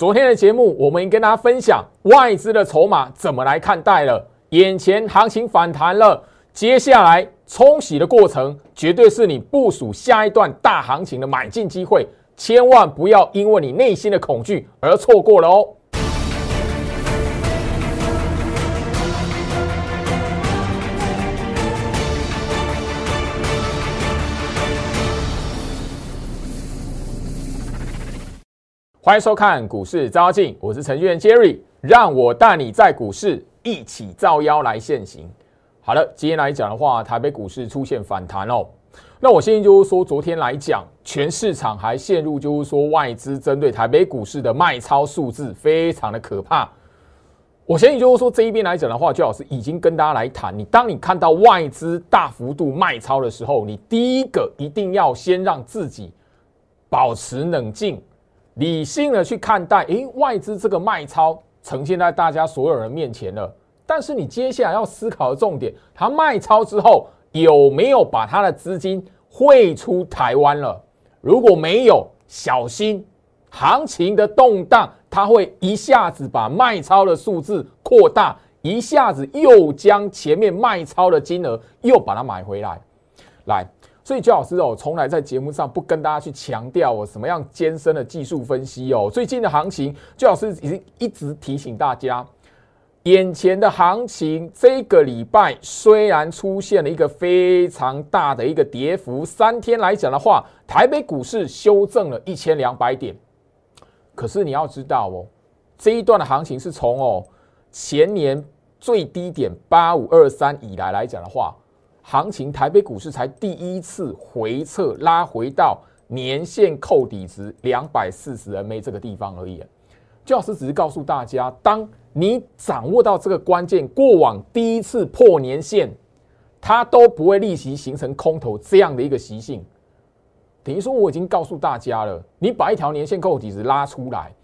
昨天的节目，我们跟大家分享外资的筹码怎么来看待了。眼前行情反弹了，接下来冲洗的过程，绝对是你部署下一段大行情的买进机会，千万不要因为你内心的恐惧而错过了哦。欢迎收看股市招妖镜，我是程序员 Jerry，让我带你在股市一起造妖来现行。好了，今天来讲的话，台北股市出现反弹哦。那我现在就是说，昨天来讲，全市场还陷入就是说外资针对台北股市的卖超数字非常的可怕。我相信就是说这一边来讲的话，最老师已经跟大家来谈，你当你看到外资大幅度卖超的时候，你第一个一定要先让自己保持冷静。理性的去看待，诶，外资这个卖超呈现在大家所有人面前了。但是你接下来要思考的重点，它卖超之后有没有把它的资金汇出台湾了？如果没有，小心行情的动荡，它会一下子把卖超的数字扩大，一下子又将前面卖超的金额又把它买回来，来。所以，焦老师哦，从来在节目上不跟大家去强调哦什么样艰深的技术分析哦。最近的行情，焦老师已经一直提醒大家，眼前的行情这个礼拜虽然出现了一个非常大的一个跌幅，三天来讲的话，台北股市修正了一千两百点。可是你要知道哦，这一段的行情是从哦前年最低点八五二三以来来讲的话。行情，台北股市才第一次回撤，拉回到年线扣底值两百四十 MA 这个地方而已。焦老师只是告诉大家，当你掌握到这个关键，过往第一次破年线，它都不会立即形成空头这样的一个习性。等于说，我已经告诉大家了，你把一条年线扣底值拉出来。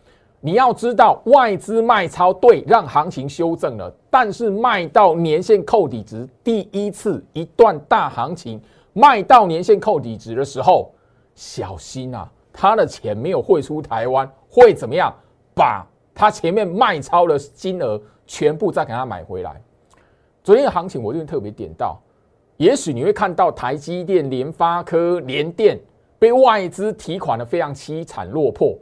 你要知道，外资卖超对，让行情修正了。但是卖到年线扣底值，第一次一段大行情卖到年线扣底值的时候，小心啊！他的钱没有汇出台湾，会怎么样？把他前面卖超的金额全部再给他买回来。昨天的行情我就特别点到，也许你会看到台积电、联发科、联电被外资提款的非常凄惨落魄。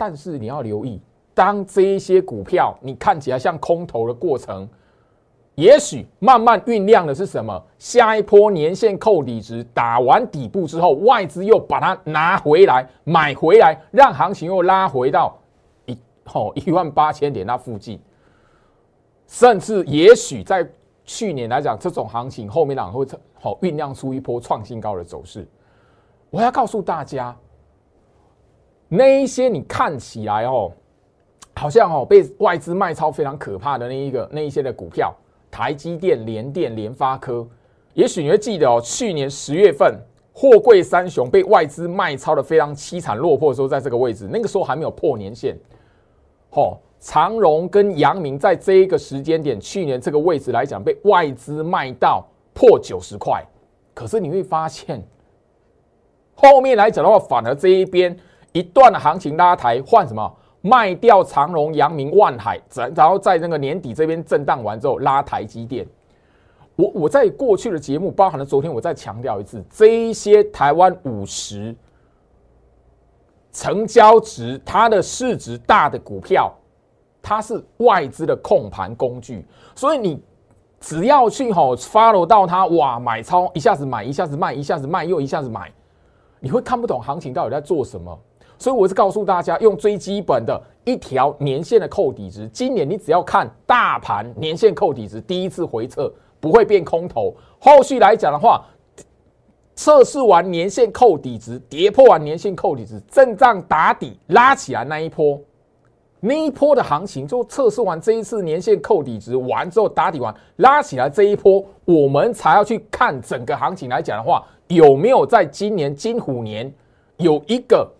但是你要留意，当这一些股票你看起来像空头的过程，也许慢慢酝酿的是什么？下一波年线扣底值打完底部之后，外资又把它拿回来买回来，让行情又拉回到一哦一万八千点那附近，甚至也许在去年来讲，这种行情后面两会好酝酿出一波创新高的走势。我要告诉大家。那一些你看起来哦，好像哦被外资卖超非常可怕的那一个那一些的股票，台积电、联电、联发科，也许你会记得哦，去年十月份货柜三雄被外资卖超的非常凄惨落魄的时候，在这个位置，那个时候还没有破年线。哦，长荣跟阳明在这一个时间点，去年这个位置来讲，被外资卖到破九十块。可是你会发现，后面来讲的话，反而这一边。一段的行情拉抬换什么？卖掉长荣、阳明、万海，然然后在那个年底这边震荡完之后拉台积电。我我在过去的节目，包含了昨天，我再强调一次，这一些台湾五十成交值、它的市值大的股票，它是外资的控盘工具，所以你只要去吼 follow 到它，哇，买超一下子买，一下子卖，一下子卖又一下子买，你会看不懂行情到底在做什么。所以我是告诉大家，用最基本的一条年线的扣底值。今年你只要看大盘年线扣底值，第一次回撤不会变空头。后续来讲的话，测试完年线扣底值，跌破完年线扣底值，震荡打底拉起来那一波，那一波的行情就测试完这一次年线扣底值完之后打底完拉起来这一波，我们才要去看整个行情来讲的话，有没有在今年金虎年有一个。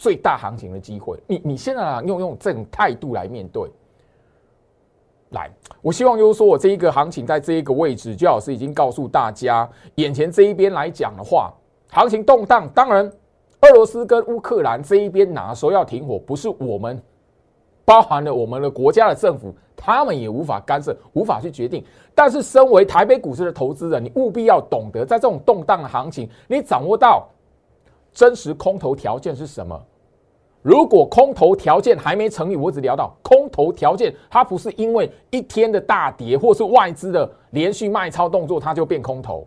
最大行情的机会，你你现在用用这种态度来面对，来，我希望就是说我这一个行情在这一个位置，最老师已经告诉大家，眼前这一边来讲的话，行情动荡，当然，俄罗斯跟乌克兰这一边哪时候要停火，不是我们包含了我们的国家的政府，他们也无法干涉，无法去决定。但是，身为台北股市的投资人，你务必要懂得，在这种动荡的行情，你掌握到真实空头条件是什么。如果空头条件还没成立，我只聊到空头条件，它不是因为一天的大跌或是外资的连续卖超动作，它就变空头。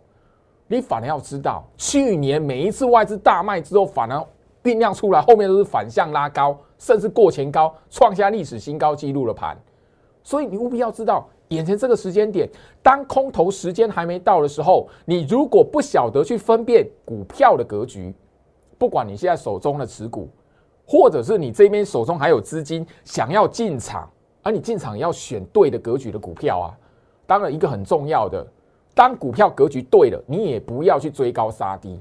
你反而要知道，去年每一次外资大卖之后，反而酝酿出来，后面都是反向拉高，甚至过前高，创下历史新高纪录的盘。所以你务必要知道，眼前这个时间点，当空头时间还没到的时候，你如果不晓得去分辨股票的格局，不管你现在手中的持股。或者是你这边手中还有资金想要进场，而你进场要选对的格局的股票啊。当然，一个很重要的，当股票格局对了，你也不要去追高杀低，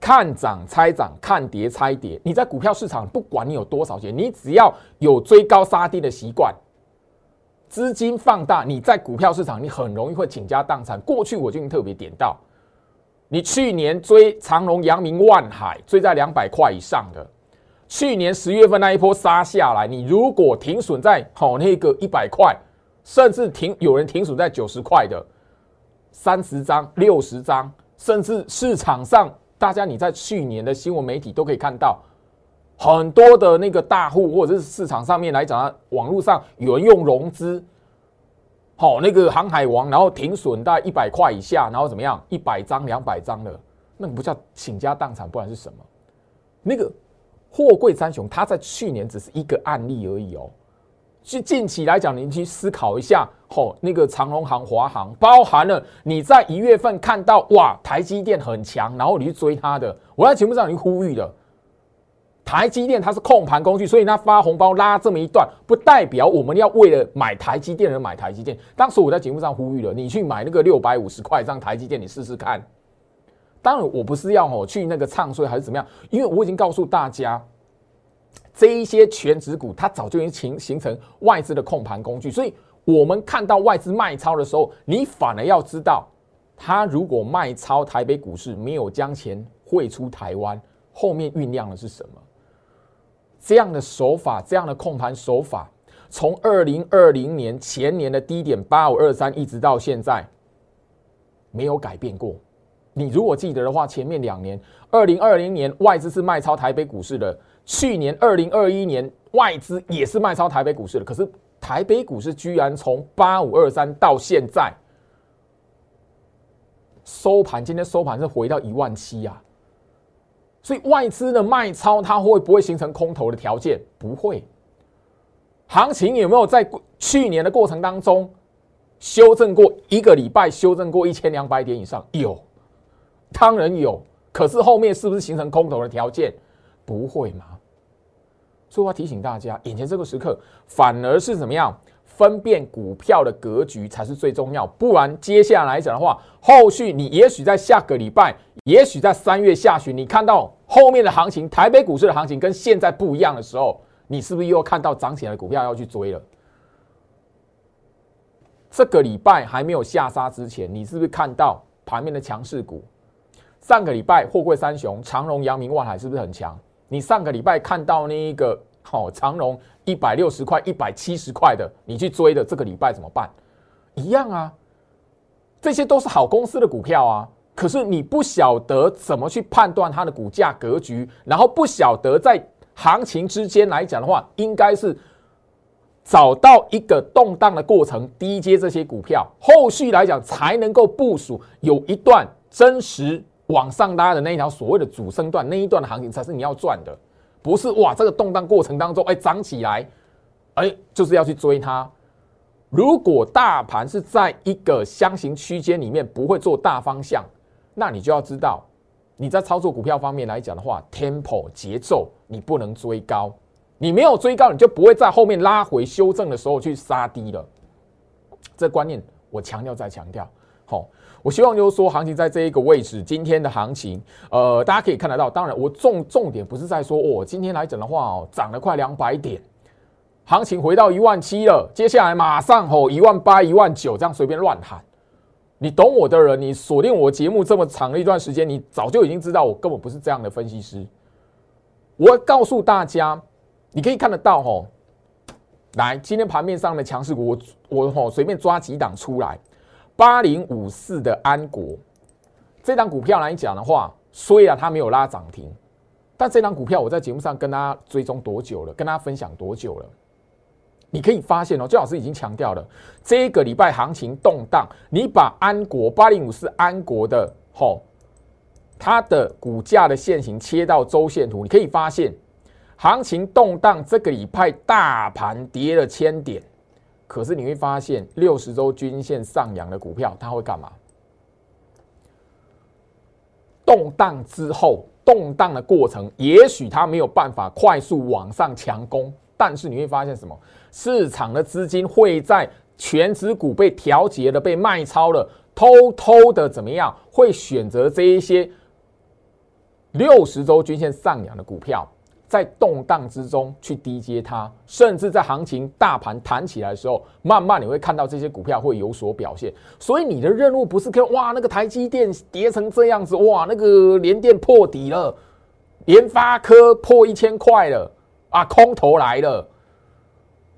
看涨猜涨，看跌猜跌。你在股票市场，不管你有多少钱，你只要有追高杀低的习惯，资金放大，你在股票市场你很容易会倾家荡产。过去我就已经特别点到。你去年追长隆、阳明、万海，追在两百块以上的，去年十月份那一波杀下来，你如果停损在好那个一百块，甚至停有人停损在九十块的，三十张、六十张，甚至市场上大家你在去年的新闻媒体都可以看到，很多的那个大户或者是市场上面来讲，网络上有人用融资。好，那个航海王，然后停损在一百块以下，然后怎么样？一百张、两百张的，那个不叫倾家荡产，不然是什么？那个货柜三雄，它在去年只是一个案例而已哦。就近期来讲，您去思考一下，吼，那个长荣航、华航，包含了你在一月份看到哇，台积电很强，然后你去追它的，我在节目上已经呼吁了。台积电它是控盘工具，所以它发红包拉这么一段，不代表我们要为了买台积电而买台积电。当时我在节目上呼吁了，你去买那个六百五十块张台积电，你试试看。当然，我不是要哦去那个唱衰还是怎么样，因为我已经告诉大家，这一些全指股它早就已经形形成外资的控盘工具，所以我们看到外资卖超的时候，你反而要知道，它如果卖超台北股市没有将钱汇出台湾，后面酝酿的是什么？这样的手法，这样的控盘手法，从二零二零年前年的低点八五二三，一直到现在，没有改变过。你如果记得的话，前面两年，二零二零年外资是卖超台北股市的，去年二零二一年外资也是卖超台北股市的，可是台北股市居然从八五二三到现在收盘，今天收盘是回到一万七啊。所以外资的卖超，它会不会形成空头的条件？不会。行情有没有在去年的过程当中修正过一个礼拜，修正过一千两百点以上？有，当然有。可是后面是不是形成空头的条件？不会嘛。所以我要提醒大家，眼前这个时刻反而是怎么样？分辨股票的格局才是最重要，不然接下来讲的话，后续你也许在下个礼拜，也许在三月下旬，你看到后面的行情，台北股市的行情跟现在不一样的时候，你是不是又看到涨起来的股票要去追了？这个礼拜还没有下杀之前，你是不是看到盘面的强势股？上个礼拜货柜三雄长荣、阳明、万海是不是很强？你上个礼拜看到那一个？好，长荣一百六十块、一百七十块的，你去追的，这个礼拜怎么办？一样啊，这些都是好公司的股票啊。可是你不晓得怎么去判断它的股价格局，然后不晓得在行情之间来讲的话，应该是找到一个动荡的过程，低阶这些股票，后续来讲才能够部署有一段真实往上拉的那一条所谓的主升段，那一段的行情才是你要赚的。不是哇，这个动荡过程当中，哎，涨起来，哎，就是要去追它。如果大盘是在一个箱型区间里面，不会做大方向，那你就要知道，你在操作股票方面来讲的话，tempo 节奏你不能追高，你没有追高，你就不会在后面拉回修正的时候去杀低了。这观念我强调再强调，好。我希望就是说，行情在这一个位置，今天的行情，呃，大家可以看得到。当然，我重重点不是在说，哦，今天来讲的话，哦，涨了快两百点，行情回到一万七了，接下来马上吼一万八、一万九，这样随便乱喊。你懂我的人，你锁定我节目这么长的一段时间，你早就已经知道我根本不是这样的分析师。我告诉大家，你可以看得到吼，来今天盘面上的强势股，我我吼随便抓几档出来，八零五四的安国这档股票来讲的话，虽然它没有拉涨停，但这档股票我在节目上跟大家追踪多久了，跟大家分享多久了？你可以发现哦，最老师已经强调了，这个礼拜行情动荡，你把安国八零五四安国的吼，它的股价的线型切到周线图，你可以发现，行情动荡，这个礼拜大盘跌了千点，可是你会发现六十周均线上扬的股票，它会干嘛？动荡之后，动荡的过程，也许它没有办法快速往上强攻。但是你会发现什么？市场的资金会在全指股被调节了、被卖超了，偷偷的怎么样？会选择这一些六十周均线上扬的股票，在动荡之中去低接它，甚至在行情大盘弹起来的时候，慢慢你会看到这些股票会有所表现。所以你的任务不是看哇，那个台积电跌成这样子，哇，那个联电破底了，联发科破一千块了。啊，空头来了！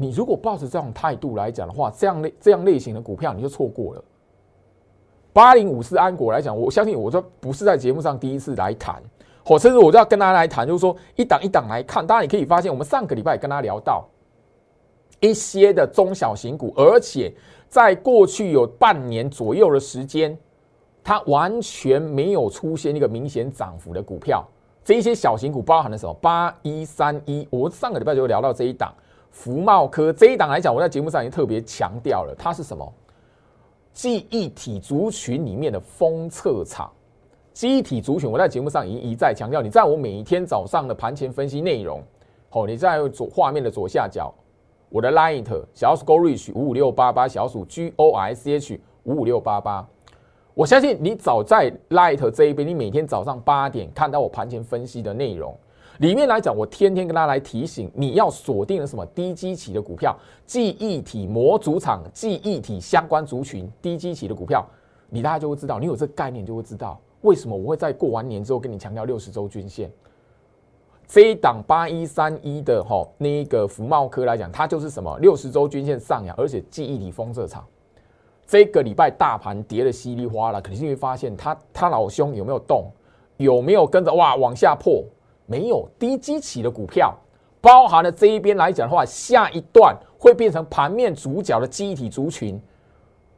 你如果抱着这种态度来讲的话，这样类这样类型的股票你就错过了。八零五四安国来讲，我相信我这不是在节目上第一次来谈，或甚至我就要跟大家来谈，就是说一档一档来看。当然你可以发现，我们上个礼拜也跟大家聊到一些的中小型股，而且在过去有半年左右的时间，它完全没有出现一个明显涨幅的股票。这一些小型股包含了什么？八一三一，我上个礼拜就聊到这一档福茂科这一档来讲，我在节目上已经特别强调了，它是什么？记忆体族群里面的封测厂。记忆体族群，我在节目上已经一再强调，你在我每一天早上的盘前分析内容，哦，你在左画面的左下角，我的 Light 小鼠 Go Reach 五五六八八，小鼠 G O I C H 五五六八八。我相信你早在 Light 这一边，你每天早上八点看到我盘前分析的内容里面来讲，我天天跟大家来提醒，你要锁定了什么？低基期的股票，记忆体模组厂、记忆体相关族群、低基期的股票，你大家就会知道，你有这个概念就会知道为什么我会在过完年之后跟你强调六十周均线。这一档八一三一的哈那个福茂科来讲，它就是什么？六十周均线上扬，而且记忆体封测厂。这个礼拜大盘跌的稀里哗啦，肯定会发现他他老兄有没有动，有没有跟着哇往下破？没有低基期的股票，包含了这一边来讲的话，下一段会变成盘面主角的基体族群。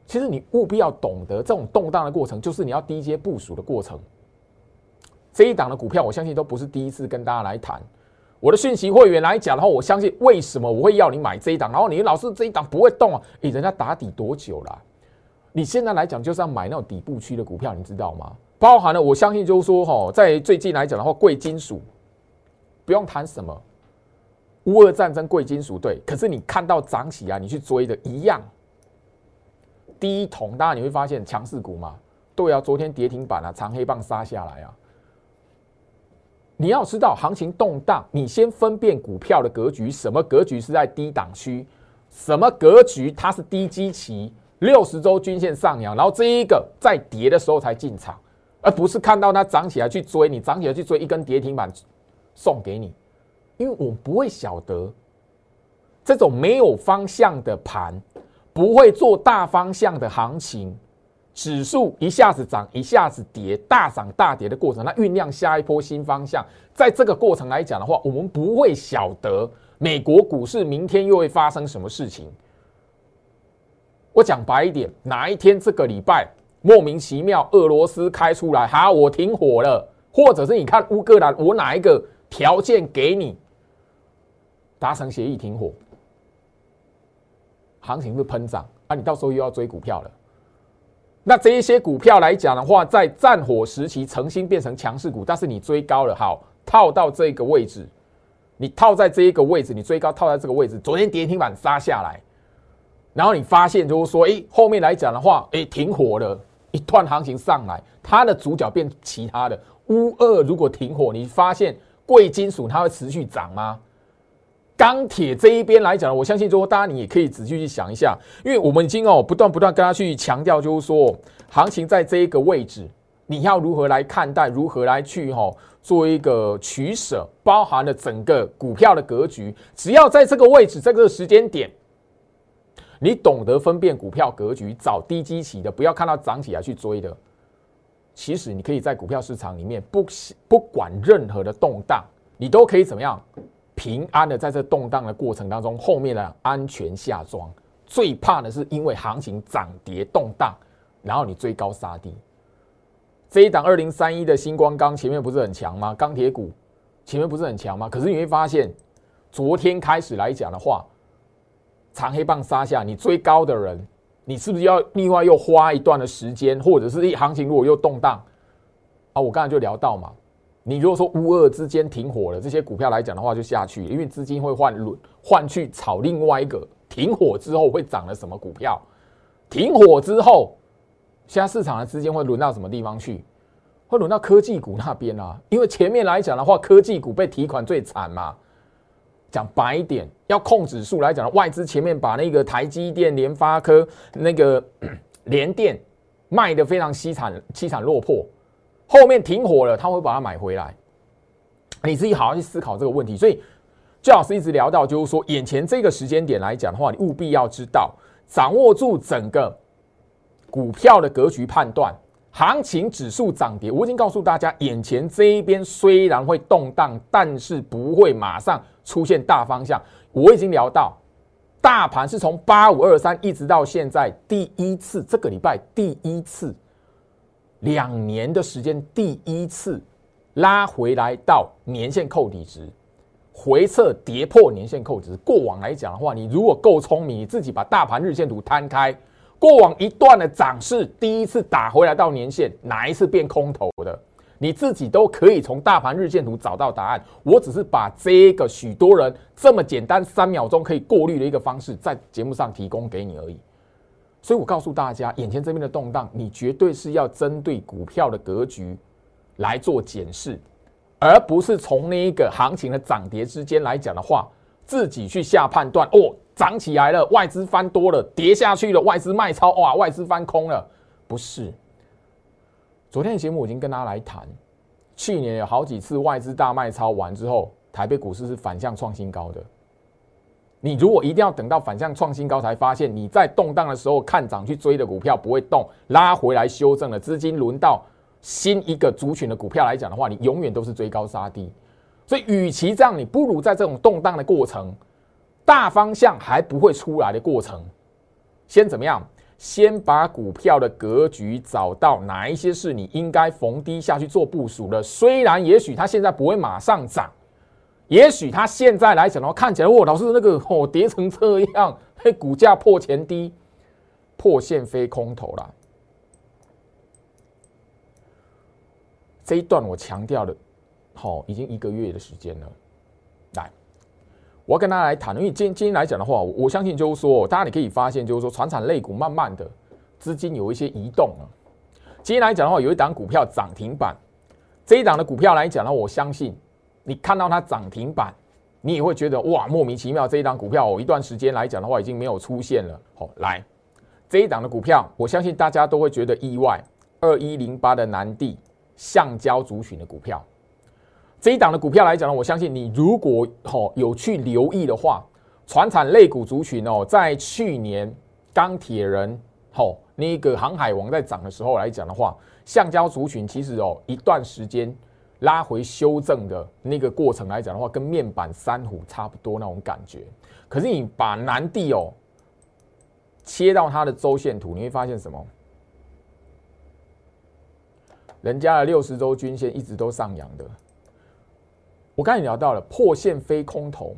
其实你务必要懂得，这种动荡的过程就是你要低阶部署的过程。这一档的股票，我相信都不是第一次跟大家来谈。我的讯息会员来讲的话，我相信为什么我会要你买这一档？然后你老是这一档不会动啊？诶，人家打底多久了？你现在来讲就是要买那种底部区的股票，你知道吗？包含了我相信就是说哈，在最近来讲的话，贵金属不用谈什么乌俄战争，贵金属对。可是你看到涨起啊，你去追的一样。第一桶，当然你会发现强势股嘛，对啊，昨天跌停板啊，长黑棒杀下来啊。你要知道行情动荡，你先分辨股票的格局，什么格局是在低档区，什么格局它是低基期。六十周均线上扬，然后这一个在跌的时候才进场，而不是看到它涨起来去追，你涨起来去追一根跌停板送给你，因为我不会晓得这种没有方向的盘不会做大方向的行情，指数一下子涨一下子跌，大涨大跌的过程，它酝酿下一波新方向，在这个过程来讲的话，我们不会晓得美国股市明天又会发生什么事情。我讲白一点，哪一天这个礼拜莫名其妙俄罗斯开出来，好，我停火了，或者是你看乌克兰，我哪一个条件给你达成协议停火，行情是喷涨啊，你到时候又要追股票了。那这一些股票来讲的话，在战火时期诚心变成强势股，但是你追高了，好套到这个位置，你套在这一个位置，你追高套在这个位置，昨天跌停板杀下来。然后你发现就是说，哎，后面来讲的话，哎，停火了，一段行情上来，它的主角变其他的。乌二如果停火，你发现贵金属它会持续涨吗？钢铁这一边来讲，我相信说，大家你也可以仔细去想一下，因为我们已经哦不断不断跟他去强调，就是说，行情在这一个位置，你要如何来看待？如何来去哈做一个取舍？包含了整个股票的格局。只要在这个位置、这个时间点，你懂得分辨股票格局，找低基期的，不要看到涨起来去追的。其实你可以在股票市场里面，不不管任何的动荡，你都可以怎么样平安的在这动荡的过程当中，后面的安全下庄。最怕的是因为行情涨跌动荡，然后你追高杀低。这一档二零三一的星光钢前面不是很强吗？钢铁股前面不是很强吗？可是你会发现，昨天开始来讲的话，长黑棒杀下，你追高的人，你是不是要另外又花一段的时间，或者是一行情如果又动荡啊？我刚才就聊到嘛，你如果说乌二之间停火了，这些股票来讲的话就下去，因为资金会换轮换去炒另外一个停火之后会涨了什么股票，停火之后。现在市场的资金会轮到什么地方去？会轮到科技股那边啊？因为前面来讲的话，科技股被提款最惨嘛。讲白一点，要控指数来讲，外资前面把那个台积电、联发科、那个联电卖的非常凄惨、凄惨落魄，后面停火了，他会把它买回来。你自己好好去思考这个问题。所以，最老师一直聊到，就是说，眼前这个时间点来讲的话，你务必要知道，掌握住整个。股票的格局判断，行情指数涨跌，我已经告诉大家，眼前这一边虽然会动荡，但是不会马上出现大方向。我已经聊到，大盘是从八五二三一直到现在第一次，这个礼拜第一次，两年的时间第一次拉回来到年线扣底值，回撤跌破年线扣值。过往来讲的话，你如果够聪明，你自己把大盘日线图摊开。过往一段的涨势，第一次打回来到年线，哪一次变空头的？你自己都可以从大盘日线图找到答案。我只是把这个许多人这么简单三秒钟可以过滤的一个方式，在节目上提供给你而已。所以我告诉大家，眼前这边的动荡，你绝对是要针对股票的格局来做检视，而不是从那一个行情的涨跌之间来讲的话，自己去下判断哦。涨起来了，外资翻多了，跌下去了，外资卖超，哇，外资翻空了，不是。昨天的节目我已经跟大家来谈，去年有好几次外资大卖超完之后，台北股市是反向创新高的。你如果一定要等到反向创新高才发现，你在动荡的时候看涨去追的股票不会动，拉回来修正了，资金轮到新一个族群的股票来讲的话，你永远都是追高杀低。所以，与其这样，你不如在这种动荡的过程。大方向还不会出来的过程，先怎么样？先把股票的格局找到，哪一些是你应该逢低下去做部署的？虽然也许它现在不会马上涨，也许它现在来讲的话，看起来哦，老师那个哦跌成这样，嘿，股价破前低，破线飞空头了。这一段我强调了，好，已经一个月的时间了。我要跟大家来谈，因为今今天来讲的话，我相信就是说，大家你可以发现，就是说，船产类股慢慢的资金有一些移动了。今天来讲的话，有一档股票涨停板，这一档的股票来讲呢，我相信你看到它涨停板，你也会觉得哇，莫名其妙，这一档股票哦，一段时间来讲的话，已经没有出现了。好，来这一档的股票，我相信大家都会觉得意外。二一零八的南地橡胶族群的股票。这一档的股票来讲呢，我相信你如果哦有去留意的话，船产类股族群哦，在去年钢铁人哦那个航海王在涨的时候来讲的话，橡胶族群其实哦一段时间拉回修正的那个过程来讲的话，跟面板三虎差不多那种感觉。可是你把南地哦切到它的周线图，你会发现什么？人家的六十周均线一直都上扬的。我刚才聊到了破线飞空头，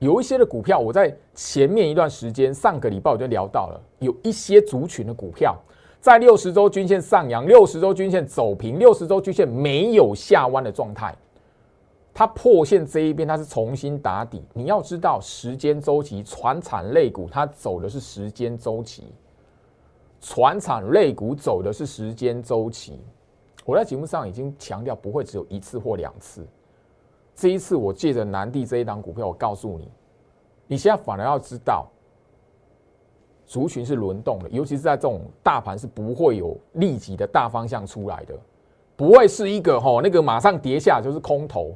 有一些的股票，我在前面一段时间，上个礼拜我就聊到了，有一些族群的股票在六十周均线上扬，六十周均线走平，六十周均线没有下弯的状态，它破线这一边它是重新打底。你要知道时间周期，船产类股它走的是时间周期，船产类股走的是时间周期。我在节目上已经强调，不会只有一次或两次。这一次我借着南地这一档股票，我告诉你，你现在反而要知道，族群是轮动的，尤其是在这种大盘是不会有立即的大方向出来的。不会是一个吼那个马上跌下就是空头，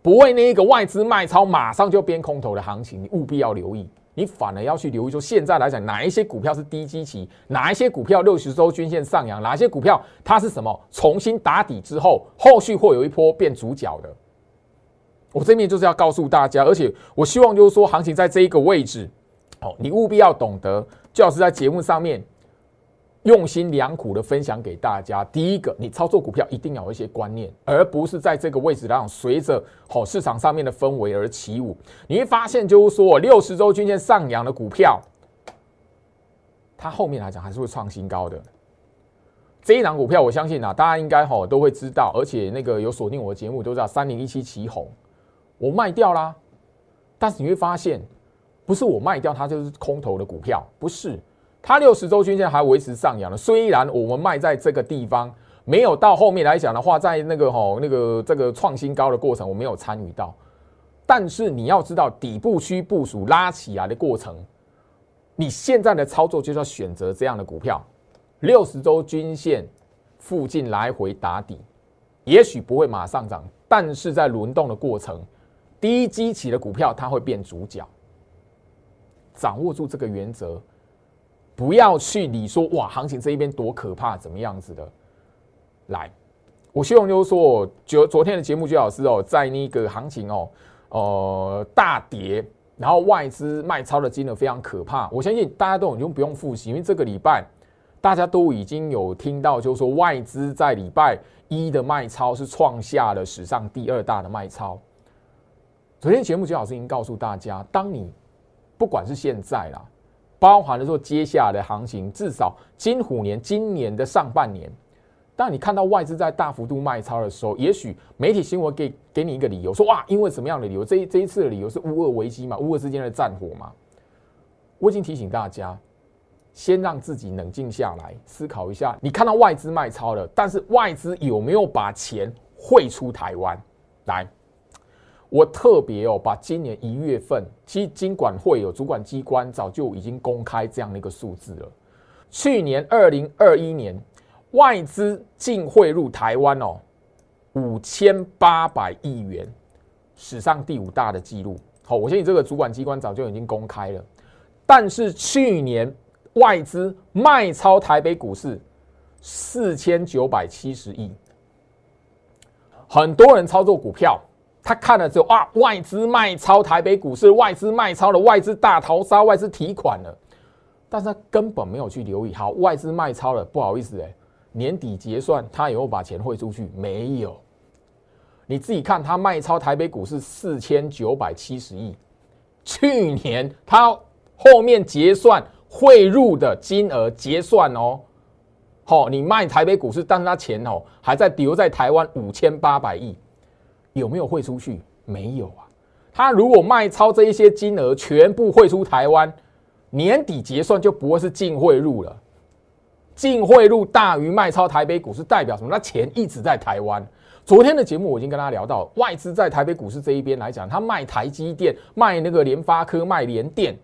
不会那一个外资卖超马上就变空头的行情，你务必要留意。你反而要去留意，说现在来讲，哪一些股票是低基期，哪一些股票六十周均线上扬，哪些股票它是什么重新打底之后，后续会有一波变主角的。我这边就是要告诉大家，而且我希望就是说，行情在这一个位置，哦，你务必要懂得，就要是在节目上面。用心良苦的分享给大家。第一个，你操作股票一定要有一些观念，而不是在这个位置上随着好市场上面的氛围而起舞。你会发现，就是说六十周均线上扬的股票，它后面来讲还是会创新高的。这一档股票，我相信啊，大家应该哈都会知道，而且那个有锁定我的节目都知道，三零一七旗红，我卖掉啦。但是你会发现，不是我卖掉它就是空头的股票，不是。它六十周均线还维持上扬的，虽然我们卖在这个地方，没有到后面来讲的话，在那个吼那个这个创新高的过程，我没有参与到。但是你要知道，底部区部署拉起来的过程，你现在的操作就是要选择这样的股票，六十周均线附近来回打底，也许不会马上涨，但是在轮动的过程，低基起的股票它会变主角。掌握住这个原则。不要去理说哇，行情这一边多可怕，怎么样子的？来，我希望就是说，昨昨天的节目，朱老师哦，在那个行情哦，呃，大跌，然后外资卖超的金额非常可怕。我相信大家都已经不用复习，因为这个礼拜大家都已经有听到，就是说外资在礼拜一的卖超是创下了史上第二大的卖超。昨天节目，朱老师已经告诉大家，当你不管是现在啦。包含了说接下来的行情，至少金虎年今年的上半年，当你看到外资在大幅度卖超的时候，也许媒体新闻给给你一个理由，说哇，因为什么样的理由？这这一次的理由是乌俄危机嘛，乌俄之间的战火嘛。我已经提醒大家，先让自己冷静下来，思考一下。你看到外资卖超了，但是外资有没有把钱汇出台湾来？我特别哦，把今年一月份，其实金管会有主管机关早就已经公开这样的一个数字了。去年二零二一年外资净汇入台湾哦，五千八百亿元，史上第五大的记录。好，我相信这个主管机关早就已经公开了。但是去年外资卖超台北股市四千九百七十亿，很多人操作股票。他看了之后啊，外资卖超台北股市，外资卖超了，外资大逃杀，外资提款了，但是他根本没有去留意。好，外资卖超了，不好意思哎，年底结算他有没有把钱汇出去？没有。你自己看，他卖超台北股市四千九百七十亿，去年他后面结算汇入的金额结算哦，好，你卖台北股市，但是他钱哦还在留在台湾五千八百亿。有没有汇出去？没有啊。他如果卖超这一些金额全部汇出台湾，年底结算就不会是净汇入了。净汇入大于卖超台北股市，代表什么？那钱一直在台湾。昨天的节目我已经跟大家聊到，外资在台北股市这一边来讲，他卖台积电、卖那个联发科、卖联电。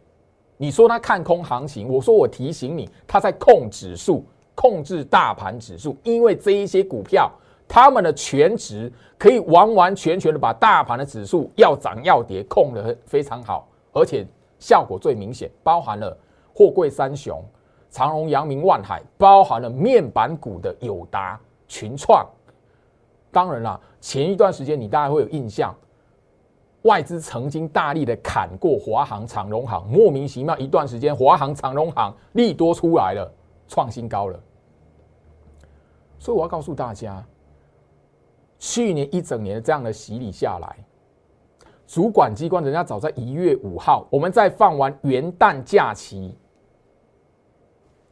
你说他看空行情，我说我提醒你，他在控指数、控制大盘指数，因为这一些股票。他们的全值可以完完全全的把大盘的指数要涨要跌控得非常好，而且效果最明显，包含了货柜三雄、长荣、阳明、万海，包含了面板股的友达、群创。当然啦，前一段时间你大概会有印象，外资曾经大力的砍过华航、长荣航，莫名其妙一段时间，华航、长荣航利多出来了，创新高了。所以我要告诉大家。去年一整年的这样的洗礼下来，主管机关人家早在一月五号，我们在放完元旦假期，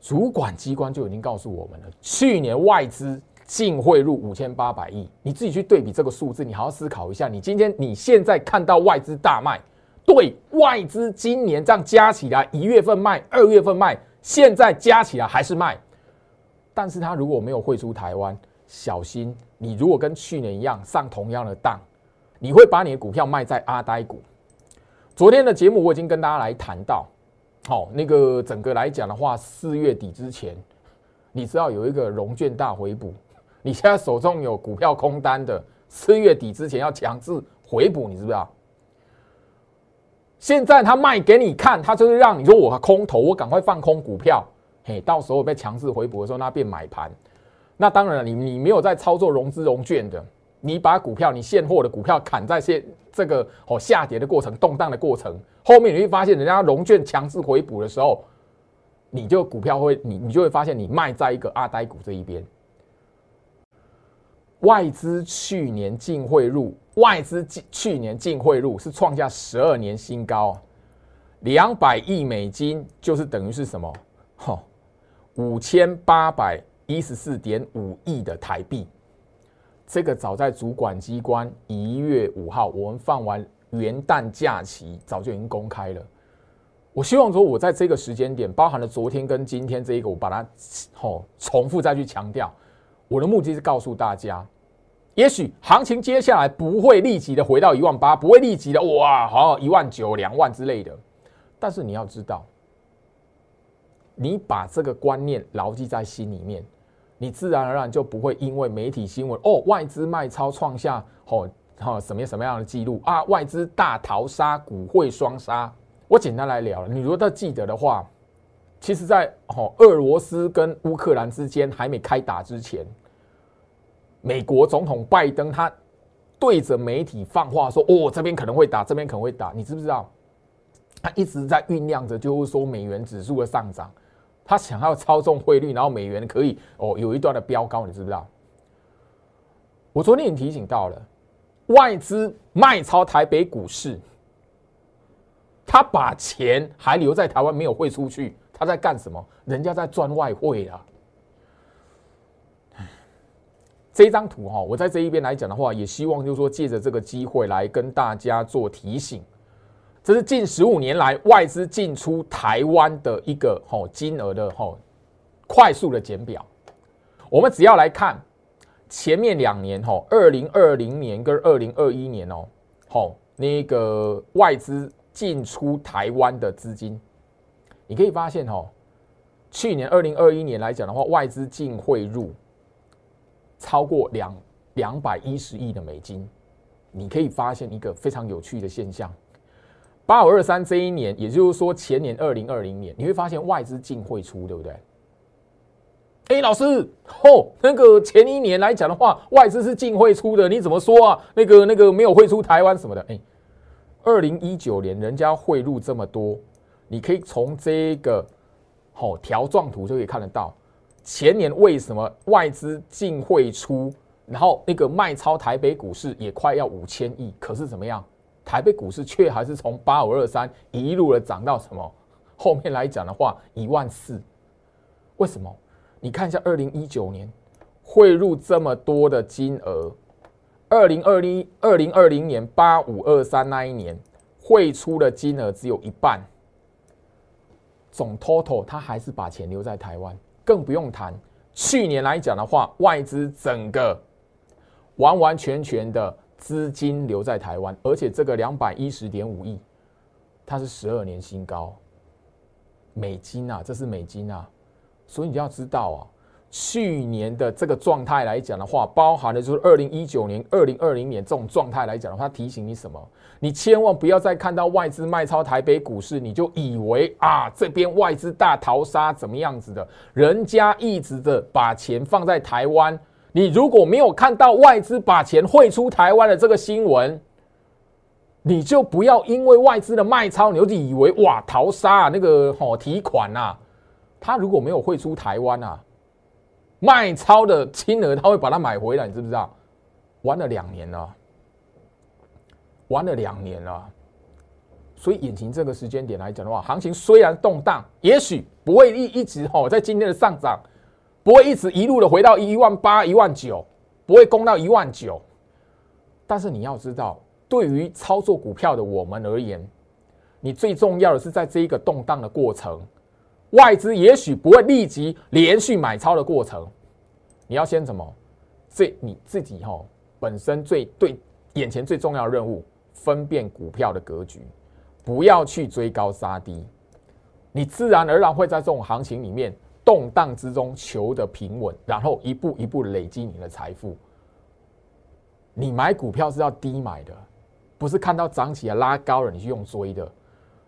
主管机关就已经告诉我们了，去年外资净汇入五千八百亿。你自己去对比这个数字，你好好思考一下。你今天你现在看到外资大卖，对外资今年这样加起来，一月份卖，二月份卖，现在加起来还是卖，但是他如果没有汇出台湾。小心，你如果跟去年一样上同样的当，你会把你的股票卖在阿呆股。昨天的节目我已经跟大家来谈到，好，那个整个来讲的话，四月底之前，你知道有一个融券大回补，你现在手中有股票空单的，四月底之前要强制回补，你知不知道？现在他卖给你看，他就是让你说我空头，我赶快放空股票，嘿，到时候被强制回补的时候，那变买盘。那当然了，你你没有在操作融资融券的，你把股票你现货的股票砍在现这个哦下跌的过程、动荡的过程，后面你会发现人家融券强制回补的时候，你就股票会你你就会发现你卖在一个阿呆股这一边。外资去年净汇入，外资去年净汇入是创下十二年新高，两百亿美金就是等于是什么？哈，五千八百。一十四点五亿的台币，这个早在主管机关一月五号，我们放完元旦假期，早就已经公开了。我希望说，我在这个时间点，包含了昨天跟今天这一个，我把它吼重复再去强调。我的目的是告诉大家，也许行情接下来不会立即的回到一万八，不会立即的哇，好一万九、两万之类的。但是你要知道，你把这个观念牢记在心里面。你自然而然就不会因为媒体新闻哦，外资卖超创下哦哈什么什么样的记录啊？外资大逃杀，股汇双杀。我简单来聊了，你如果都记得的话，其实，在哦俄罗斯跟乌克兰之间还没开打之前，美国总统拜登他对着媒体放话说：“哦，这边可能会打，这边可能会打。”你知不知道？他一直在酝酿着，就是说美元指数的上涨。他想要操纵汇率，然后美元可以哦有一段的飙高，你知不知道？我昨天已经提醒到了，外资卖超台北股市，他把钱还留在台湾没有汇出去，他在干什么？人家在赚外汇啊！这张图哈，我在这一边来讲的话，也希望就是说借着这个机会来跟大家做提醒。这是近十五年来外资进出台湾的一个吼金额的吼快速的减表。我们只要来看前面两年吼，二零二零年跟二零二一年哦，吼那个外资进出台湾的资金，你可以发现吼，去年二零二一年来讲的话，外资净汇入超过两两百一十亿的美金。你可以发现一个非常有趣的现象。八五二三这一年，也就是说前年二零二零年，你会发现外资净汇出，对不对？哎，老师，哦，那个前一年来讲的话，外资是净汇出的，你怎么说啊？那个那个没有汇出台湾什么的？哎，二零一九年人家汇入这么多，你可以从这个好条状图就可以看得到，前年为什么外资净汇出，然后那个卖超台北股市也快要五千亿，可是怎么样？台北股市却还是从八五二三一路的涨到什么？后面来讲的话，一万四。为什么？你看一下二零一九年汇入这么多的金额，二零二零二零二零年八五二三那一年汇出的金额只有一半。总 total 他还是把钱留在台湾，更不用谈去年来讲的话，外资整个完完全全的。资金留在台湾，而且这个两百一十点五亿，它是十二年新高，美金啊，这是美金啊，所以你要知道啊，去年的这个状态来讲的话，包含的就是二零一九年、二零二零年这种状态来讲的话，提醒你什么？你千万不要再看到外资卖超台北股市，你就以为啊这边外资大逃杀怎么样子的？人家一直的把钱放在台湾。你如果没有看到外资把钱汇出台湾的这个新闻，你就不要因为外资的卖超，你就以为哇逃杀那个吼提款呐，他如果没有汇出台湾啊，卖超的金额他会把它买回来，你知不知道？玩了两年了，玩了两年了，所以眼前这个时间点来讲的话，行情虽然动荡，也许不会一一直吼在今天的上涨。不会一直一路的回到一万八、一万九，不会攻到一万九。但是你要知道，对于操作股票的我们而言，你最重要的是在这一个动荡的过程，外资也许不会立即连续买超的过程，你要先什么？这你自己哈本身最对眼前最重要的任务，分辨股票的格局，不要去追高杀低，你自然而然会在这种行情里面。动荡之中求得平稳，然后一步一步累积你的财富。你买股票是要低买的，不是看到涨起来拉高了你去用追的，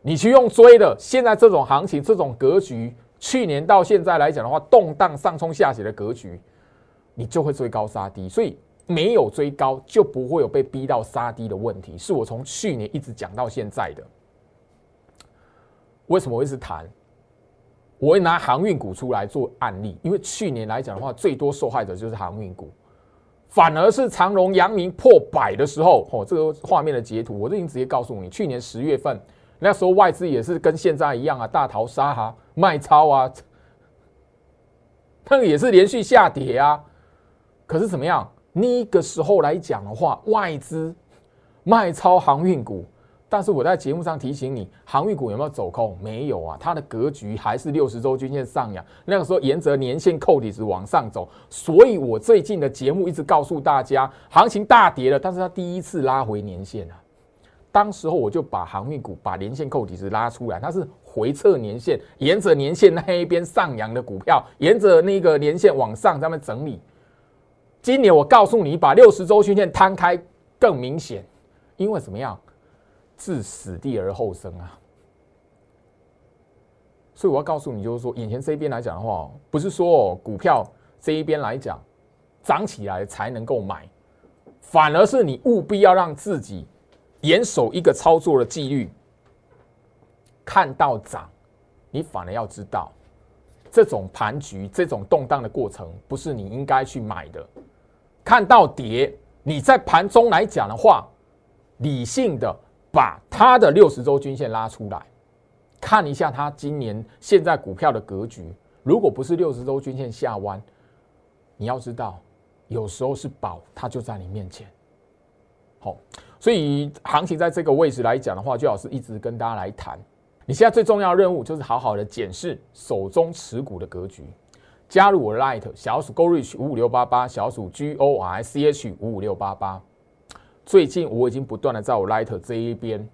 你去用追的。现在这种行情、这种格局，去年到现在来讲的话，动荡上冲下起的格局，你就会追高杀低。所以没有追高，就不会有被逼到杀低的问题。是我从去年一直讲到现在的。为什么我一直谈？我会拿航运股出来做案例，因为去年来讲的话，最多受害者就是航运股。反而是长隆、阳明破百的时候，哦，这个画面的截图，我都已经直接告诉你，去年十月份那时候外资也是跟现在一样啊，大逃杀哈，卖超啊，那个也是连续下跌啊。可是怎么样？那个时候来讲的话，外资卖超航运股。但是我在节目上提醒你，航运股有没有走空？没有啊，它的格局还是六十周均线上扬。那个时候沿着年线扣底值往上走，所以我最近的节目一直告诉大家，行情大跌了，但是它第一次拉回年线啊。当时候我就把航运股把年线扣底值拉出来，它是回撤年线，沿着年线那一边上扬的股票，沿着那个年线往上在那整理。今年我告诉你，把六十周均线摊开更明显，因为怎么样？置死地而后生啊！所以我要告诉你，就是说，眼前这一边来讲的话，不是说股票这一边来讲涨起来才能够买，反而是你务必要让自己严守一个操作的纪律。看到涨，你反而要知道，这种盘局、这种动荡的过程，不是你应该去买的。看到跌，你在盘中来讲的话，理性的。把它的六十周均线拉出来，看一下它今年现在股票的格局。如果不是六十周均线下弯，你要知道，有时候是宝，它就在你面前。好，所以行情在这个位置来讲的话，最好是一直跟大家来谈。你现在最重要任务就是好好的检视手中持股的格局。加入我的 Light 小鼠 Go Reach 五五六八八，小鼠 G O R C H 五五六八八。最近我已经不断的在我 Light 这一边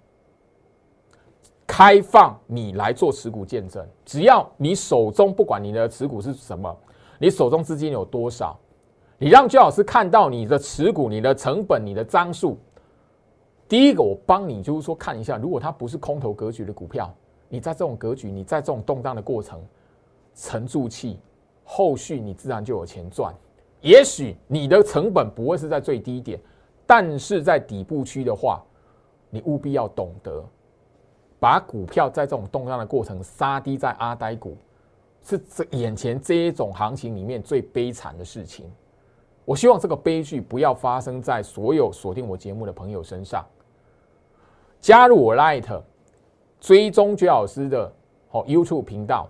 开放你来做持股见证，只要你手中不管你的持股是什么，你手中资金有多少，你让居老师看到你的持股、你的成本、你的张数。第一个，我帮你就是说看一下，如果它不是空头格局的股票，你在这种格局，你在这种动荡的过程沉住气，后续你自然就有钱赚。也许你的成本不会是在最低点。但是在底部区的话，你务必要懂得把股票在这种动荡的过程杀低在阿呆股，是这眼前这一种行情里面最悲惨的事情。我希望这个悲剧不要发生在所有锁定我节目的朋友身上。加入我 Light，追踪居老师的哦 YouTube 频道，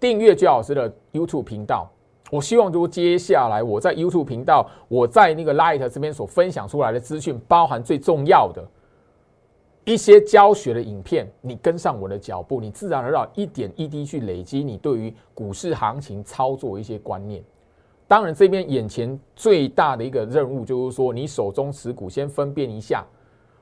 订阅居老师的 YouTube 频道。我希望，如果接下来我在 YouTube 频道，我在那个 Light 这边所分享出来的资讯，包含最重要的一些教学的影片，你跟上我的脚步，你自然而然一点一滴去累积你对于股市行情操作一些观念。当然，这边眼前最大的一个任务就是说，你手中持股先分辨一下，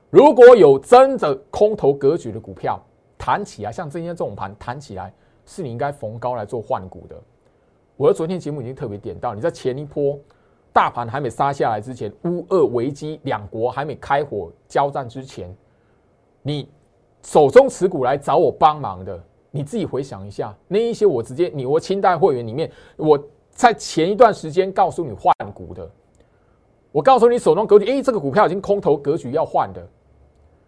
如果有真的空头格局的股票弹起来，像今天这种盘弹起来，是你应该逢高来做换股的。我的昨天节目已经特别点到，你在前一波大盘还没杀下来之前，乌俄危机两国还没开火交战之前，你手中持股来找我帮忙的，你自己回想一下，那一些我直接你我清代会员里面，我在前一段时间告诉你换股的，我告诉你手中格局，哎，这个股票已经空头格局要换的，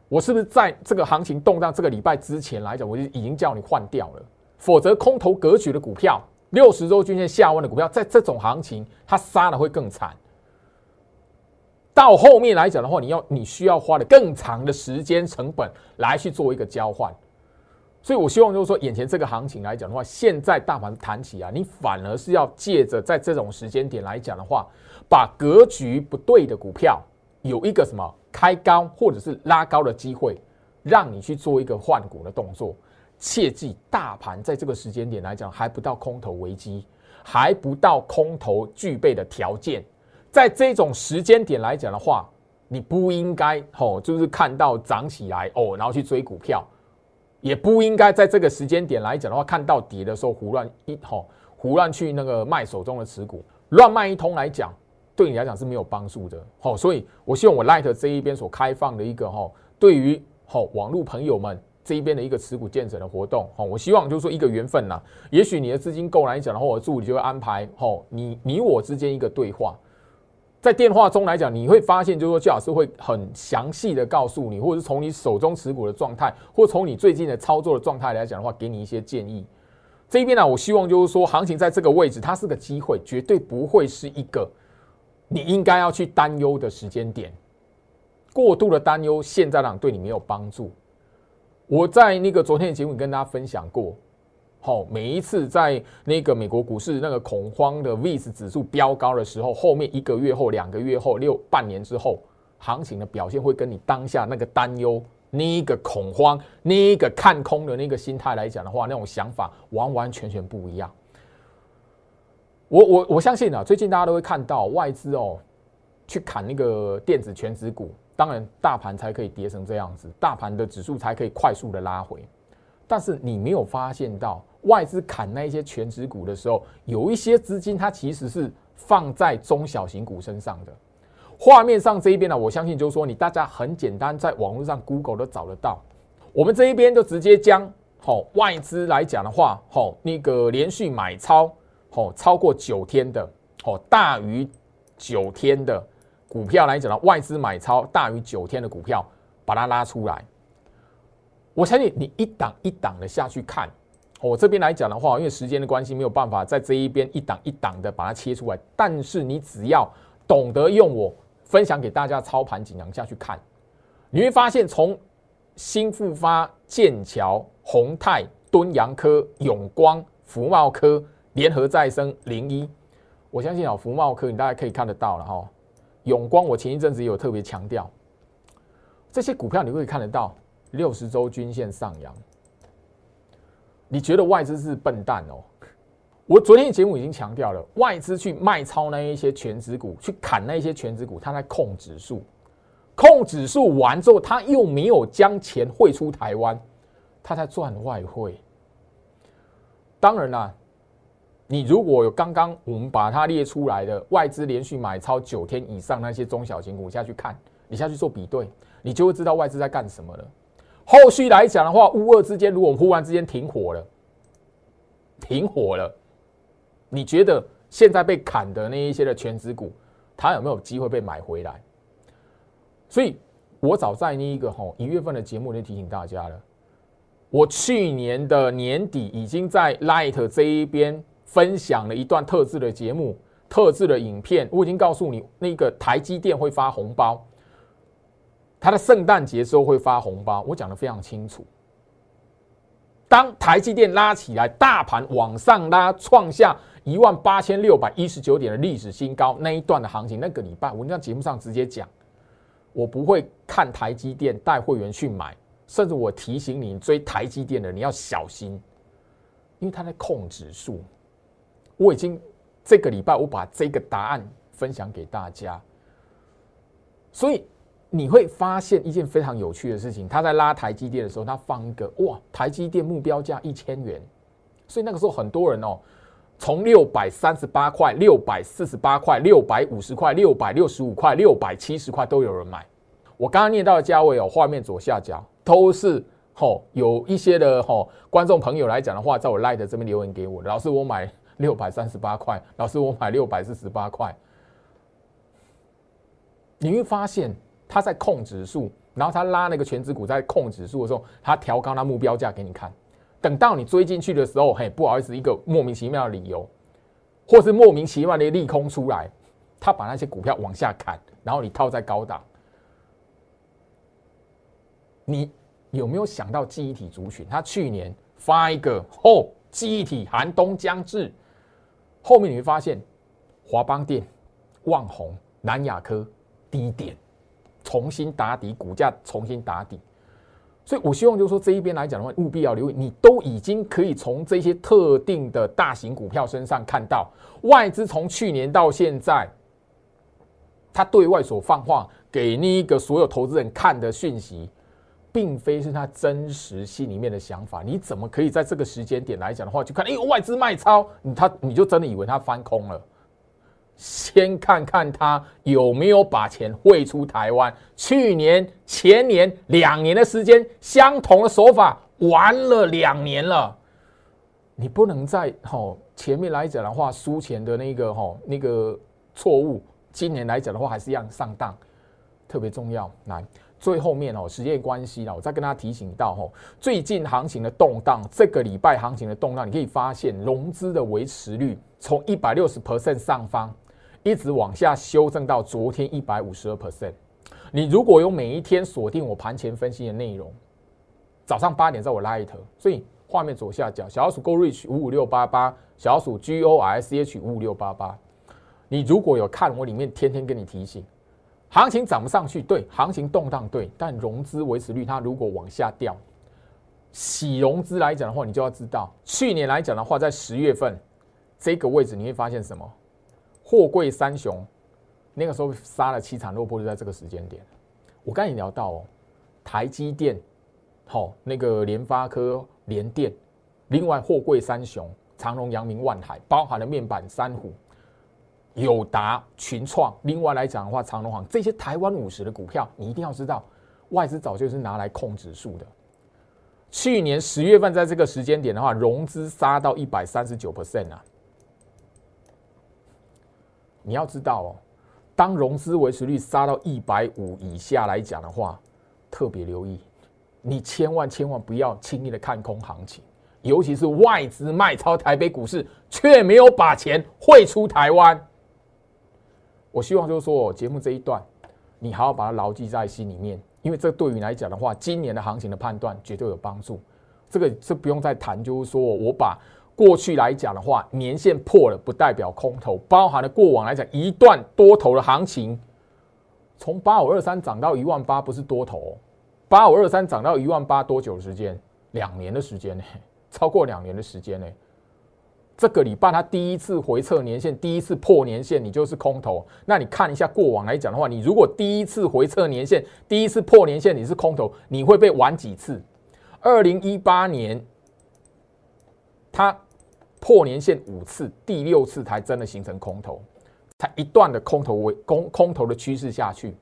我是不是在这个行情动荡这个礼拜之前来讲，我就已经叫你换掉了，否则空头格局的股票。六十周均线下弯的股票，在这种行情，它杀的会更惨。到后面来讲的话，你要你需要花的更长的时间成本来去做一个交换。所以我希望就是说，眼前这个行情来讲的话，现在大盘弹起啊，你反而是要借着在这种时间点来讲的话，把格局不对的股票有一个什么开高或者是拉高的机会，让你去做一个换股的动作。切记，大盘在这个时间点来讲，还不到空头危机，还不到空头具备的条件。在这种时间点来讲的话，你不应该吼，就是看到涨起来哦，然后去追股票，也不应该在这个时间点来讲的话，看到跌的时候胡乱一吼，胡乱去那个卖手中的持股，乱卖一通来讲，对你来讲是没有帮助的。好，所以我希望我 Light 这一边所开放的一个哈，对于好网络朋友们这一边的一个持股建成的活动，好，我希望就是说一个缘分呐。也许你的资金够来讲的话，我助理就会安排好你你我之间一个对话。在电话中来讲，你会发现，就是说，季老师会很详细的告诉你，或者是从你手中持股的状态，或从你最近的操作的状态来讲的话，给你一些建议。这一边呢，我希望就是说，行情在这个位置，它是个机会，绝对不会是一个你应该要去担忧的时间点。过度的担忧，现在呢对你没有帮助。我在那个昨天的节目跟大家分享过。好，每一次在那个美国股市那个恐慌的 VIX 指数飙高的时候，后面一个月后、两个月后、六半年之后，行情的表现会跟你当下那个担忧、那一个恐慌、那一个看空的那个心态来讲的话，那种想法完完全全不一样。我我我相信啊，最近大家都会看到外资哦去砍那个电子全指股，当然大盘才可以跌成这样子，大盘的指数才可以快速的拉回。但是你没有发现到？外资砍那一些全值股的时候，有一些资金它其实是放在中小型股身上的。画面上这一边呢，我相信就是说你大家很简单，在网络上 Google 都找得到。我们这一边就直接将好外资来讲的话，好那个连续买超好超过九天的，好大于九天的股票来讲呢外资买超大于九天的股票，把它拉出来。我相信你一档一档的下去看。我这边来讲的话，因为时间的关系，没有办法在这一边一档一档的把它切出来。但是你只要懂得用我分享给大家操盘锦囊下去看，你会发现从新复发、剑桥、宏泰、敦洋科、永光、福茂科、联合再生、零一，我相信啊，福茂科你大家可以看得到了哈。永光我前一阵子也有特别强调，这些股票你会看得到六十周均线上扬。你觉得外资是笨蛋哦？我昨天节目已经强调了，外资去卖超那一些全指股，去砍那一些全指股，他在控指数，控指数完之后，他又没有将钱汇出台湾，他在赚外汇。当然啦，你如果有刚刚我们把它列出来的外资连续买超九天以上那些中小型股下去看，你下去做比对，你就会知道外资在干什么了。后续来讲的话，乌二之间如果忽然之间停火了，停火了，你觉得现在被砍的那一些的全资股，它有没有机会被买回来？所以我早在那一个吼一月份的节目就提醒大家了，我去年的年底已经在 Light 这一边分享了一段特制的节目、特制的影片，我已经告诉你那个台积电会发红包。他的圣诞节时候会发红包，我讲的非常清楚。当台积电拉起来，大盘往上拉，创下一万八千六百一十九点的历史新高，那一段的行情，那个礼拜我在节目上直接讲，我不会看台积电带会员去买，甚至我提醒你追台积电的你要小心，因为他在控指数。我已经这个礼拜我把这个答案分享给大家，所以。你会发现一件非常有趣的事情，他在拉台积电的时候，他放一个哇，台积电目标价一千元，所以那个时候很多人哦，从六百三十八块、六百四十八块、六百五十块、六百六十五块、六百七十块都有人买。我刚刚念到的价位哦，画面左下角都是吼，有一些的吼观众朋友来讲的话，在我 Light 这边留言给我，老师我买六百三十八块，老师我买六百四十八块，你会发现。他在控指数，然后他拉那个全指股在控指数的时候，他调高他目标价给你看。等到你追进去的时候，嘿，不好意思，一个莫名其妙的理由，或是莫名其妙的利空出来，他把那些股票往下砍，然后你套在高档。你有没有想到记忆体族群？他去年发一个哦，记忆体寒冬将至，后面你会发现华邦电、旺宏、南亚科低点。重新打底，股价重新打底，所以我希望就是说这一边来讲的话，务必要留意，你都已经可以从这些特定的大型股票身上看到，外资从去年到现在，他对外所放话给那一个所有投资人看的讯息，并非是他真实心里面的想法。你怎么可以在这个时间点来讲的话，就看哎外资卖超，你他你就真的以为他翻空了？先看看他有没有把钱汇出台湾。去年、前年两年的时间，相同的手法玩了两年了。你不能在吼前面来讲的话，输钱的那个吼那个错误，今年来讲的话还是一样上当，特别重要。来，最后面哦，时间关系了，我再跟大家提醒到哦，最近行情的动荡，这个礼拜行情的动荡，你可以发现融资的维持率从一百六十 percent 上方。一直往下修正到昨天一百五十二 percent。你如果有每一天锁定我盘前分析的内容，早上八点在我 Light，所以画面左下角小老鼠 Go Reach 五五六八八，小老鼠 G O R C H 五五六八八。你如果有看我里面天天跟你提醒，行情涨不上去，对，行情动荡，对，但融资维持率它如果往下掉，洗融资来讲的话，你就要知道，去年来讲的话，在十月份这个位置，你会发现什么？货柜三雄，那个时候杀了七场落魄，就在这个时间点。我刚才聊到哦，台积电，好，那个联发科、联电，另外货柜三雄，长荣、阳明、万海，包含了面板三虎，友达、群创。另外来讲的话，长荣行这些台湾五十的股票，你一定要知道，外资早就是拿来控指数的。去年十月份在这个时间点的话，融资杀到一百三十九 percent 啊。你要知道哦，当融资维持率杀到一百五以下来讲的话，特别留意，你千万千万不要轻易的看空行情，尤其是外资卖超台北股市，却没有把钱汇出台湾。我希望就是说，节目这一段，你好好把它牢记在心里面，因为这对于你来讲的话，今年的行情的判断绝对有帮助。这个这不用再谈，就是说我把。过去来讲的话，年线破了不代表空头，包含了过往来讲一段多头的行情，从八五二三涨到一万八不是多头，八五二三涨到一万八多久的时间？两年的时间呢？超过两年的时间呢？这个礼拜它第一次回撤年线，第一次破年线，你就是空头。那你看一下过往来讲的话，你如果第一次回撤年线，第一次破年线，你是空头，你会被玩几次？二零一八年，它。破年线五次，第六次才真的形成空头，才一段的空头为空空头的趋势下去，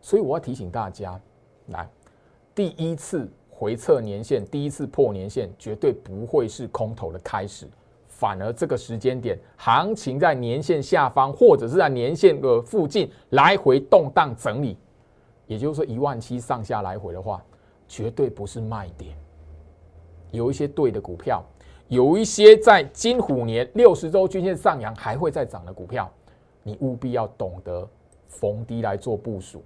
所以我要提醒大家，来，第一次回撤年线，第一次破年线，绝对不会是空头的开始，反而这个时间点，行情在年线下方或者是在年线的附近来回动荡整理，也就是说一万七上下来回的话，绝对不是卖点，有一些对的股票。有一些在金虎年六十周均线上扬还会再涨的股票，你务必要懂得逢低来做部署。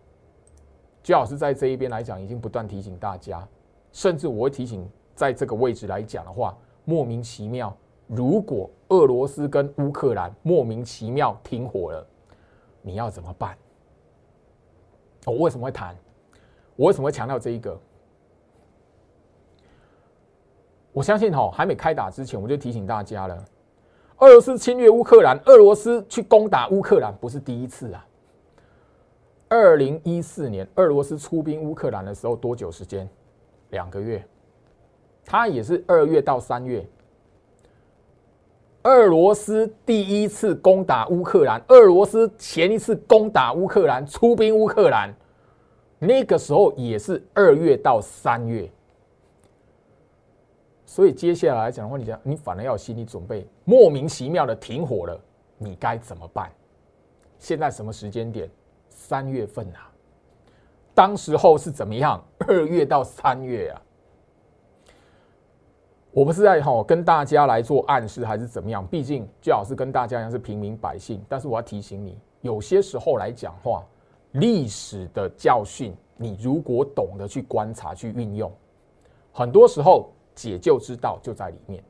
最老师在这一边来讲，已经不断提醒大家，甚至我会提醒，在这个位置来讲的话，莫名其妙，如果俄罗斯跟乌克兰莫名其妙停火了，你要怎么办？我为什么会谈？我为什么会强调这一个？我相信哈，还没开打之前，我就提醒大家了。俄罗斯侵略乌克兰，俄罗斯去攻打乌克兰不是第一次啊。二零一四年，俄罗斯出兵乌克兰的时候多久时间？两个月。他也是二月到三月。俄罗斯第一次攻打乌克兰，俄罗斯前一次攻打乌克兰，出兵乌克兰，那个时候也是二月到三月。所以接下来讲的话，你讲你反而要有心理准备，莫名其妙的停火了，你该怎么办？现在什么时间点？三月份啊，当时候是怎么样？二月到三月啊，我不是在哈跟大家来做暗示还是怎么样？毕竟最好是跟大家一样是平民百姓，但是我要提醒你，有些时候来讲话，历史的教训，你如果懂得去观察去运用，很多时候。解救之道就在里面。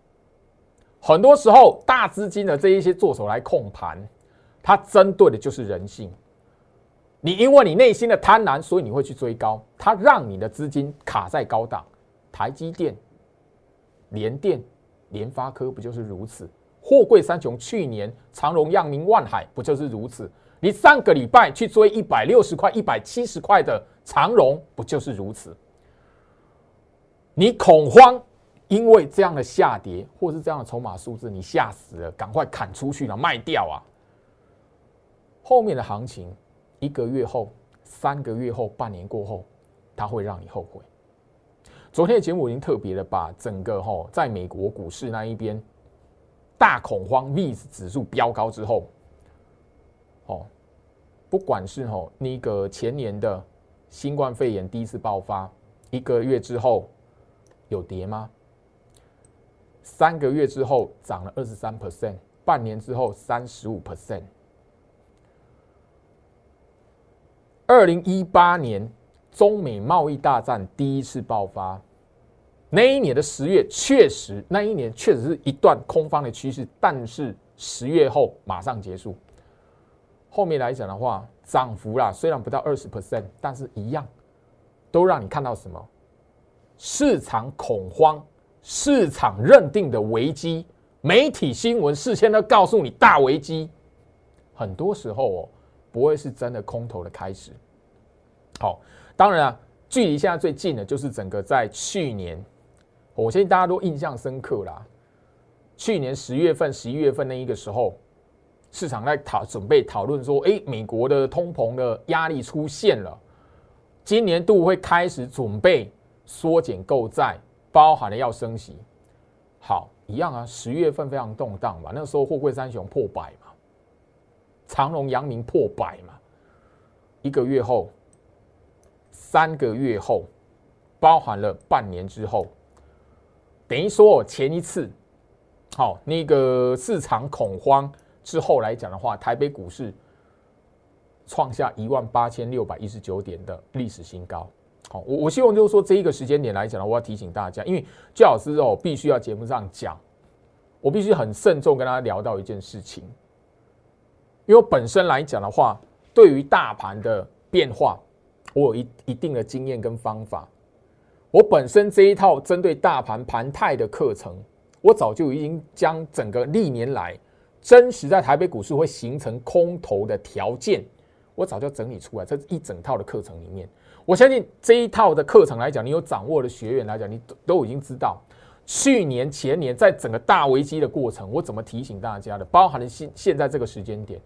很多时候，大资金的这一些做手来控盘，它针对的就是人性。你因为你内心的贪婪，所以你会去追高，它让你的资金卡在高档。台积电、联电、联发科不就是如此？货柜三雄去年长荣、阳明、万海不就是如此？你上个礼拜去追一百六十块、一百七十块的长荣，不就是如此？你恐慌，因为这样的下跌或是这样的筹码数字，你吓死了，赶快砍出去了，卖掉啊！后面的行情，一个月后、三个月后、半年过后，它会让你后悔。昨天的节目已经特别的把整个哈，在美国股市那一边大恐慌，VIX 指数飙高之后，哦，不管是哈那个前年的新冠肺炎第一次爆发，一个月之后有跌吗？三个月之后涨了二十三 percent，半年之后三十五 percent。二零一八年中美贸易大战第一次爆发，那一年的十月确实，那一年确实是一段空方的趋势，但是十月后马上结束。后面来讲的话，涨幅啦虽然不到二十 percent，但是一样都让你看到什么？市场恐慌。市场认定的危机，媒体新闻事先都告诉你大危机，很多时候哦，不会是真的空头的开始。好，当然啊，距离现在最近的，就是整个在去年，我相信大家都印象深刻啦。去年十月份、十一月份那一个时候，市场在讨准备讨论说，哎，美国的通膨的压力出现了，今年度会开始准备缩减购债。包含了要升息，好一样啊，十月份非常动荡嘛，那时候货柜三雄破百嘛，长隆、阳明破百嘛，一个月后、三个月后，包含了半年之后，等于说前一次，好那个市场恐慌之后来讲的话，台北股市创下一万八千六百一十九点的历史新高。好，我我希望就是说这一个时间点来讲呢，我要提醒大家，因为最好是哦，必须要节目上讲，我必须很慎重跟大家聊到一件事情，因为本身来讲的话，对于大盘的变化，我有一一定的经验跟方法。我本身这一套针对大盘盘态的课程，我早就已经将整个历年来真实在台北股市会形成空头的条件，我早就整理出来，这一整套的课程里面。我相信这一套的课程来讲，你有掌握的学员来讲，你都已经知道，去年前年在整个大危机的过程，我怎么提醒大家的，包含了现现在这个时间点，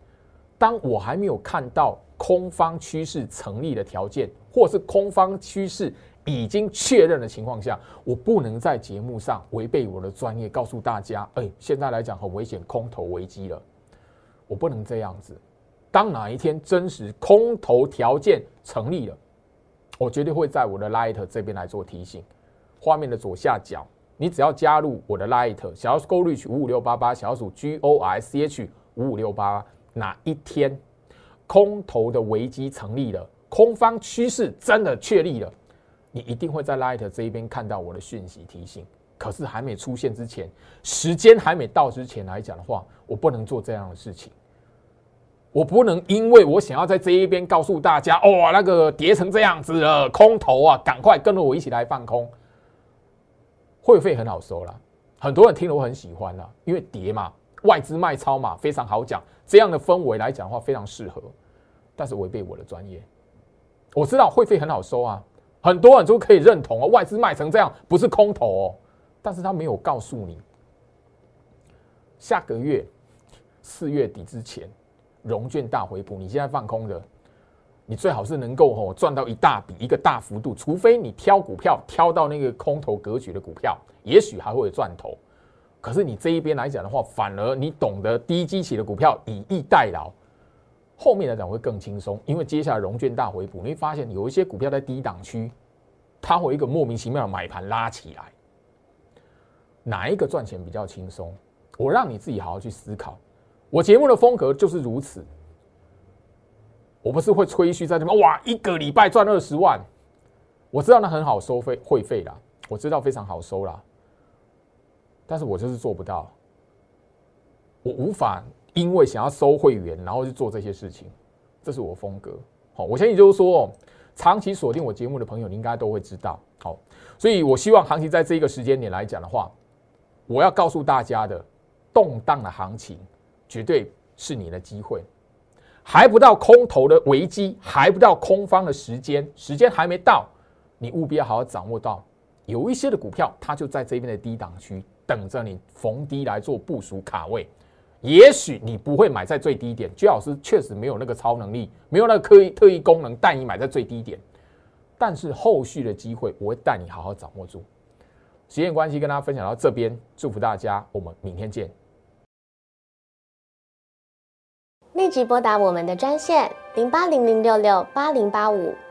当我还没有看到空方趋势成立的条件，或是空方趋势已经确认的情况下，我不能在节目上违背我的专业，告诉大家，哎，现在来讲很危险，空头危机了，我不能这样子。当哪一天真实空头条件成立了。我绝对会在我的 Light 这边来做提醒，画面的左下角，你只要加入我的 Light 小老鼠 Go Reach 五五六八八，小老鼠 G O R C H 五五六八八，哪一天空头的危机成立了，空方趋势真的确立了，你一定会在 Light 这一边看到我的讯息提醒。可是还没出现之前，时间还没到之前来讲的话，我不能做这样的事情。我不能因为我想要在这一边告诉大家，哦，那个跌成这样子了，空头啊，赶快跟着我一起来放空。会费很好收了，很多人听了我很喜欢了，因为跌嘛，外资卖超嘛，非常好讲。这样的氛围来讲的话，非常适合。但是违背我的专业，我知道会费很好收啊，很多人都可以认同哦，外资卖成这样不是空头哦，但是他没有告诉你，下个月四月底之前。融券大回补，你现在放空的，你最好是能够哦赚到一大笔，一个大幅度。除非你挑股票挑到那个空头格局的股票，也许还会有赚头。可是你这一边来讲的话，反而你懂得低基期的股票以逸待劳，后面来讲会更轻松。因为接下来融券大回补，你会发现有一些股票在低档区，它会一个莫名其妙的买盘拉起来，哪一个赚钱比较轻松？我让你自己好好去思考。我节目的风格就是如此，我不是会吹嘘在这边哇，一个礼拜赚二十万，我知道那很好收费会费啦，我知道非常好收啦，但是我就是做不到，我无法因为想要收会员，然后去做这些事情，这是我风格。好，我相信就是说，长期锁定我节目的朋友，你应该都会知道。好，所以我希望行情在这一个时间点来讲的话，我要告诉大家的动荡的行情。绝对是你的机会，还不到空头的危机，还不到空方的时间，时间还没到，你务必要好好掌握到有一些的股票，它就在这边的低档区等着你逢低来做部署卡位。也许你不会买在最低点，居老师确实没有那个超能力，没有那个刻意特异功能带你买在最低点。但是后续的机会，我会带你好好掌握住。时间关系，跟大家分享到这边，祝福大家，我们明天见。立即拨打我们的专线零八零零六六八零八五